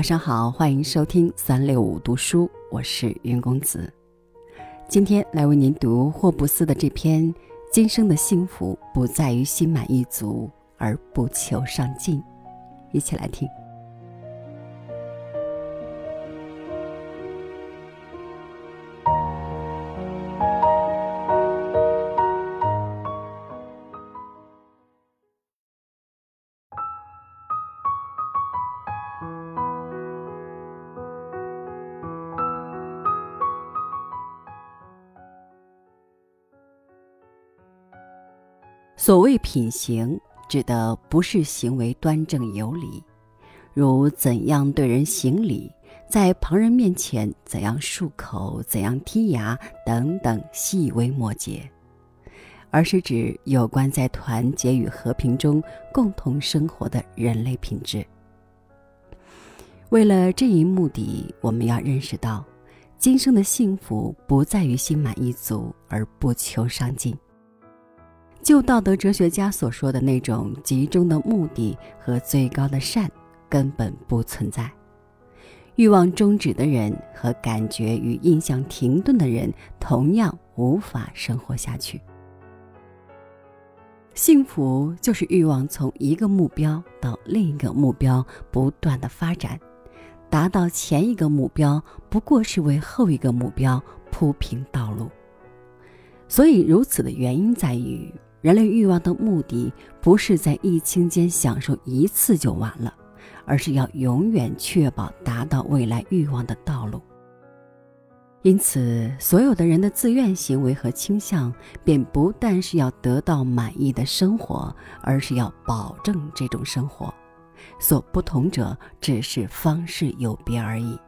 晚上好，欢迎收听三六五读书，我是云公子。今天来为您读霍布斯的这篇《今生的幸福不在于心满意足，而不求上进》，一起来听。所谓品行，指的不是行为端正有礼，如怎样对人行礼，在旁人面前怎样漱口、怎样剔牙等等细微末节，而是指有关在团结与和平中共同生活的人类品质。为了这一目的，我们要认识到，今生的幸福不在于心满意足而不求上进。就道德哲学家所说的那种集中的目的和最高的善，根本不存在。欲望终止的人和感觉与印象停顿的人，同样无法生活下去。幸福就是欲望从一个目标到另一个目标不断的发展，达到前一个目标，不过是为后一个目标铺平道路。所以，如此的原因在于。人类欲望的目的不是在一清间享受一次就完了，而是要永远确保达到未来欲望的道路。因此，所有的人的自愿行为和倾向，便不但是要得到满意的生活，而是要保证这种生活。所不同者，只是方式有别而已。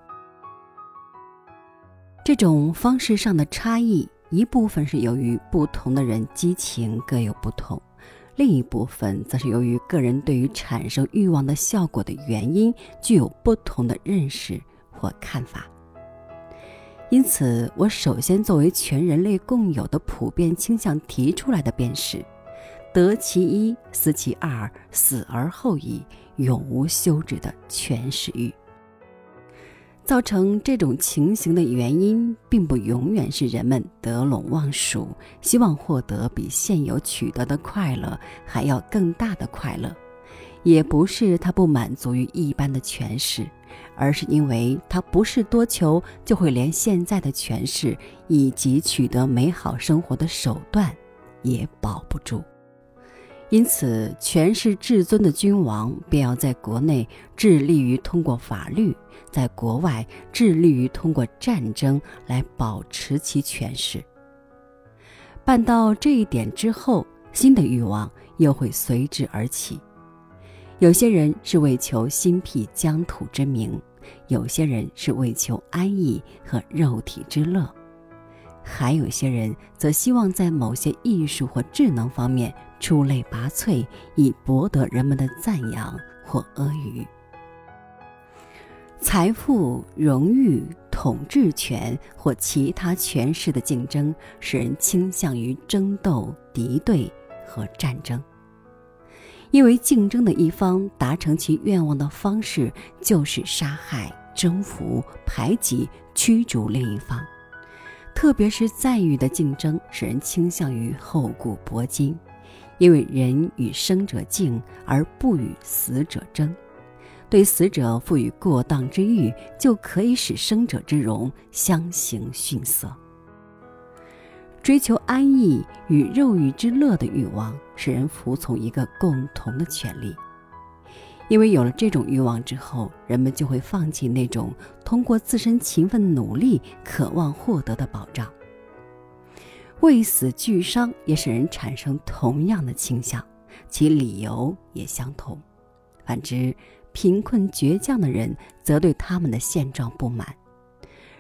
这种方式上的差异。一部分是由于不同的人激情各有不同，另一部分则是由于个人对于产生欲望的效果的原因具有不同的认识或看法。因此，我首先作为全人类共有的普遍倾向提出来的便是：得其一，思其二，死而后已，永无休止的全食欲。造成这种情形的原因，并不永远是人们得陇望蜀，希望获得比现有取得的快乐还要更大的快乐，也不是他不满足于一般的权势，而是因为他不是多求，就会连现在的权势以及取得美好生活的手段也保不住。因此，权势至尊的君王便要在国内致力于通过法律，在国外致力于通过战争来保持其权势。办到这一点之后，新的欲望又会随之而起。有些人是为求心辟疆土之名，有些人是为求安逸和肉体之乐。还有些人则希望在某些艺术或智能方面出类拔萃，以博得人们的赞扬或阿谀。财富、荣誉、统治权或其他权势的竞争，使人倾向于争斗、敌对和战争，因为竞争的一方达成其愿望的方式就是杀害、征服、排挤、驱逐另一方。特别是赞誉的竞争，使人倾向于厚古薄今，因为人与生者敬，而不与死者争。对死者赋予过当之欲，就可以使生者之荣相形逊色。追求安逸与肉欲之乐的欲望，使人服从一个共同的权利。因为有了这种欲望之后，人们就会放弃那种通过自身勤奋努力渴望获得的保障。为死惧伤也使人产生同样的倾向，其理由也相同。反之，贫困倔强的人则对他们的现状不满。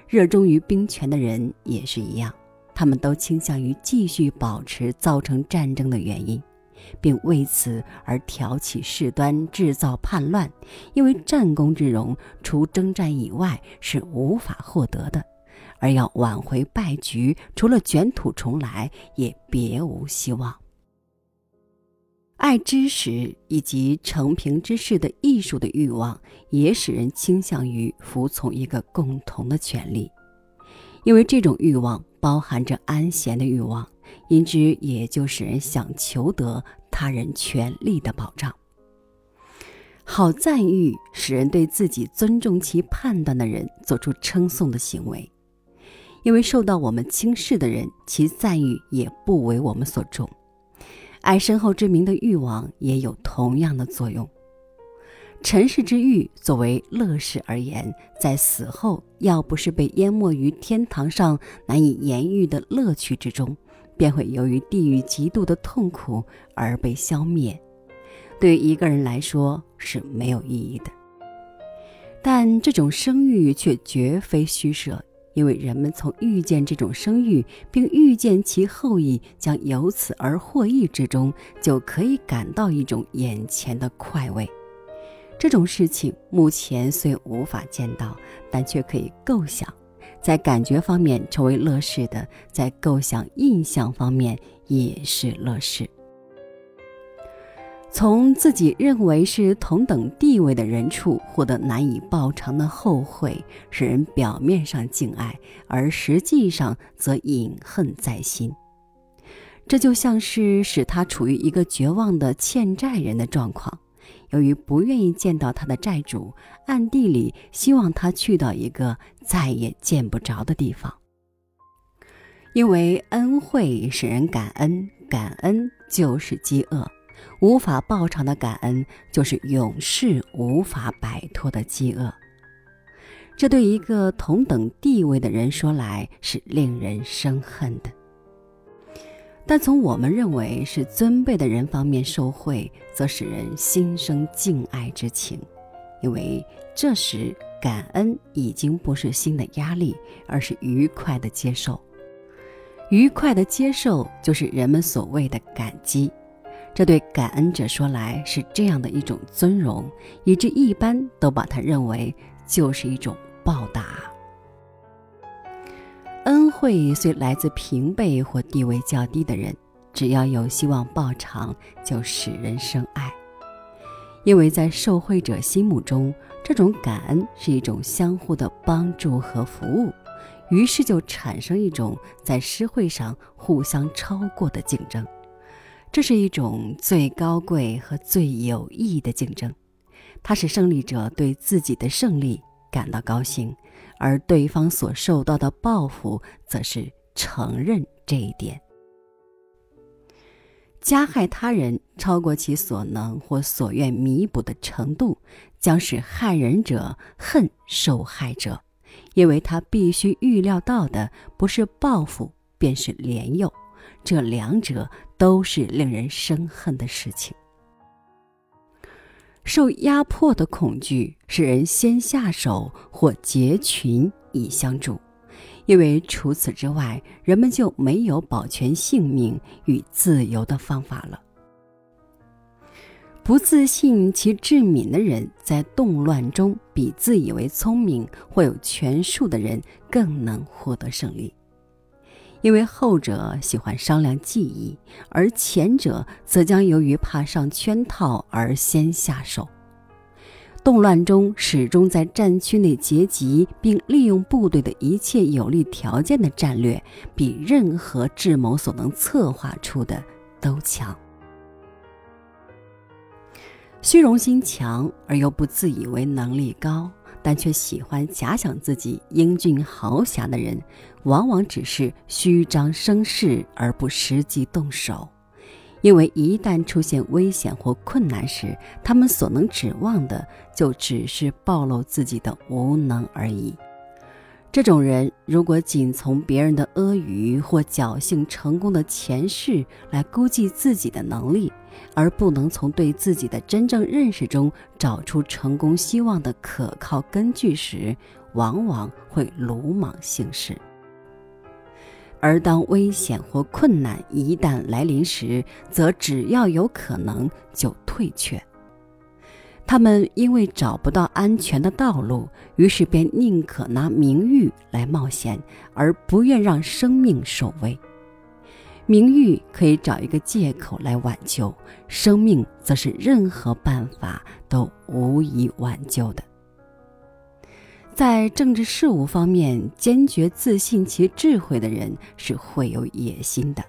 热衷于兵权的人也是一样，他们都倾向于继续保持造成战争的原因。并为此而挑起事端，制造叛乱。因为战功之荣，除征战以外是无法获得的；而要挽回败局，除了卷土重来，也别无希望。爱知识以及成平之事的艺术的欲望，也使人倾向于服从一个共同的权利，因为这种欲望包含着安闲的欲望，因之也就使人想求得他人权利的保障。好赞誉使人对自己尊重其判断的人做出称颂的行为，因为受到我们轻视的人，其赞誉也不为我们所重。爱身后之名的欲望也有同样的作用。尘世之欲，作为乐事而言，在死后要不是被淹没于天堂上难以言喻的乐趣之中，便会由于地狱极度的痛苦而被消灭。对于一个人来说是没有意义的。但这种声誉却绝非虚设。因为人们从遇见这种声誉，并遇见其后裔将由此而获益之中，就可以感到一种眼前的快慰。这种事情目前虽无法见到，但却可以构想，在感觉方面成为乐事的，在构想印象方面也是乐事。从自己认为是同等地位的人处获得难以报偿的后悔，使人表面上敬爱，而实际上则隐恨在心。这就像是使他处于一个绝望的欠债人的状况，由于不愿意见到他的债主，暗地里希望他去到一个再也见不着的地方。因为恩惠使人感恩，感恩就是饥饿。无法报偿的感恩，就是永世无法摆脱的饥饿。这对一个同等地位的人说来是令人生恨的，但从我们认为是尊卑的人方面受贿，则使人心生敬爱之情，因为这时感恩已经不是新的压力，而是愉快的接受。愉快的接受，就是人们所谓的感激。这对感恩者说来是这样的一种尊荣，以致一般都把它认为就是一种报答。会虽来自平辈或地位较低的人，只要有希望报偿，就使人生爱。因为在受惠者心目中，这种感恩是一种相互的帮助和服务，于是就产生一种在施惠上互相超过的竞争。这是一种最高贵和最有益的竞争，它使胜利者对自己的胜利感到高兴，而对方所受到的报复则是承认这一点。加害他人超过其所能或所愿弥补的程度，将使害人者恨受害者，因为他必须预料到的不是报复，便是怜佑。这两者都是令人生恨的事情。受压迫的恐惧使人先下手或结群以相助，因为除此之外，人们就没有保全性命与自由的方法了。不自信其智敏的人，在动乱中比自以为聪明或有权术的人更能获得胜利。因为后者喜欢商量计议，而前者则将由于怕上圈套而先下手。动乱中始终在战区内结集，并利用部队的一切有利条件的战略，比任何智谋所能策划出的都强。虚荣心强而又不自以为能力高。但却喜欢假想自己英俊豪侠的人，往往只是虚张声势而不实际动手，因为一旦出现危险或困难时，他们所能指望的就只是暴露自己的无能而已。这种人如果仅从别人的阿谀或侥幸成功的前世来估计自己的能力，而不能从对自己的真正认识中找出成功希望的可靠根据时，往往会鲁莽行事。而当危险或困难一旦来临时，则只要有可能就退却。他们因为找不到安全的道路，于是便宁可拿名誉来冒险，而不愿让生命受危。名誉可以找一个借口来挽救，生命则是任何办法都无以挽救的。在政治事务方面，坚决自信其智慧的人是会有野心的，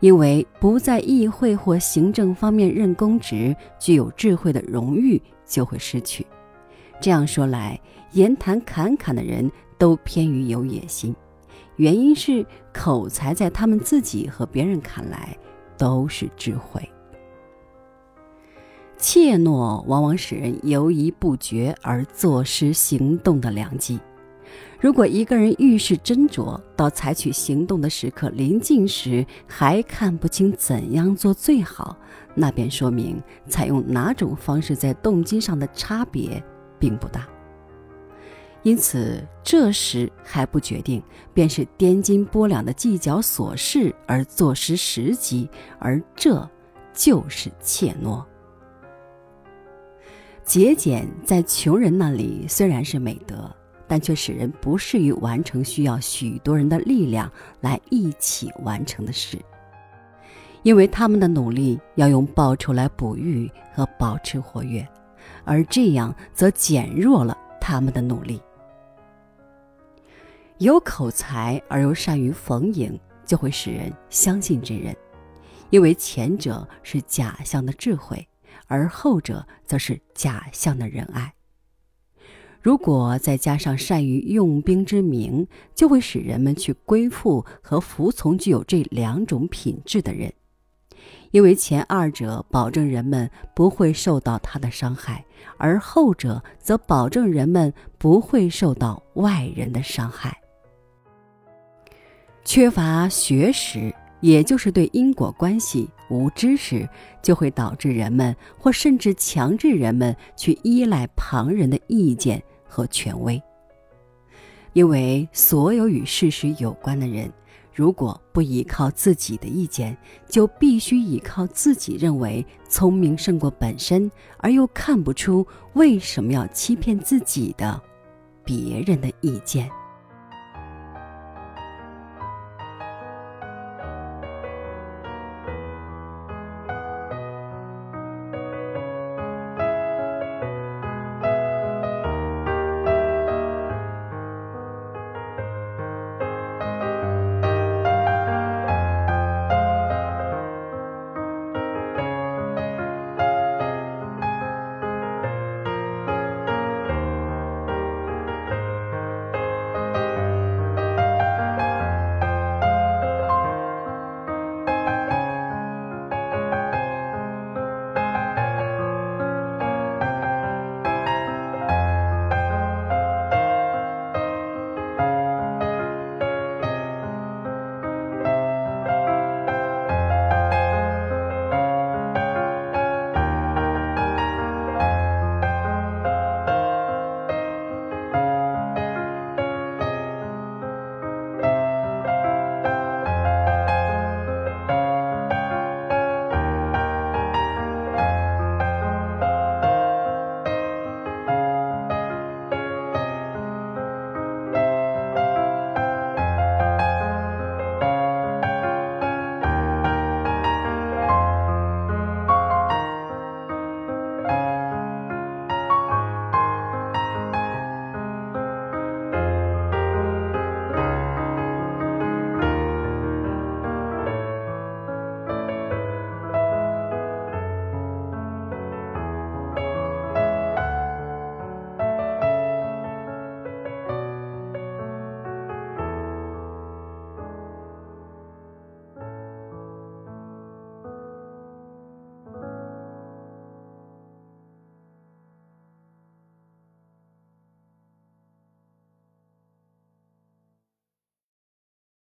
因为不在议会或行政方面任公职，具有智慧的荣誉就会失去。这样说来，言谈侃侃的人都偏于有野心，原因是口才在他们自己和别人看来都是智慧。怯懦往往使人犹疑不决而坐失行动的良机。如果一个人遇事斟酌，到采取行动的时刻临近时还看不清怎样做最好，那便说明采用哪种方式在动机上的差别并不大。因此，这时还不决定，便是颠斤拨两的计较琐事而坐失时机，而这就是怯懦。节俭在穷人那里虽然是美德，但却使人不适于完成需要许多人的力量来一起完成的事，因为他们的努力要用报酬来哺育和保持活跃，而这样则减弱了他们的努力。有口才而又善于逢迎，就会使人相信这人，因为前者是假象的智慧。而后者则是假象的仁爱。如果再加上善于用兵之名，就会使人们去归附和服从具有这两种品质的人，因为前二者保证人们不会受到他的伤害，而后者则保证人们不会受到外人的伤害。缺乏学识。也就是对因果关系无知识，就会导致人们或甚至强制人们去依赖旁人的意见和权威。因为所有与事实有关的人，如果不依靠自己的意见，就必须依靠自己认为聪明胜过本身，而又看不出为什么要欺骗自己的别人的意见。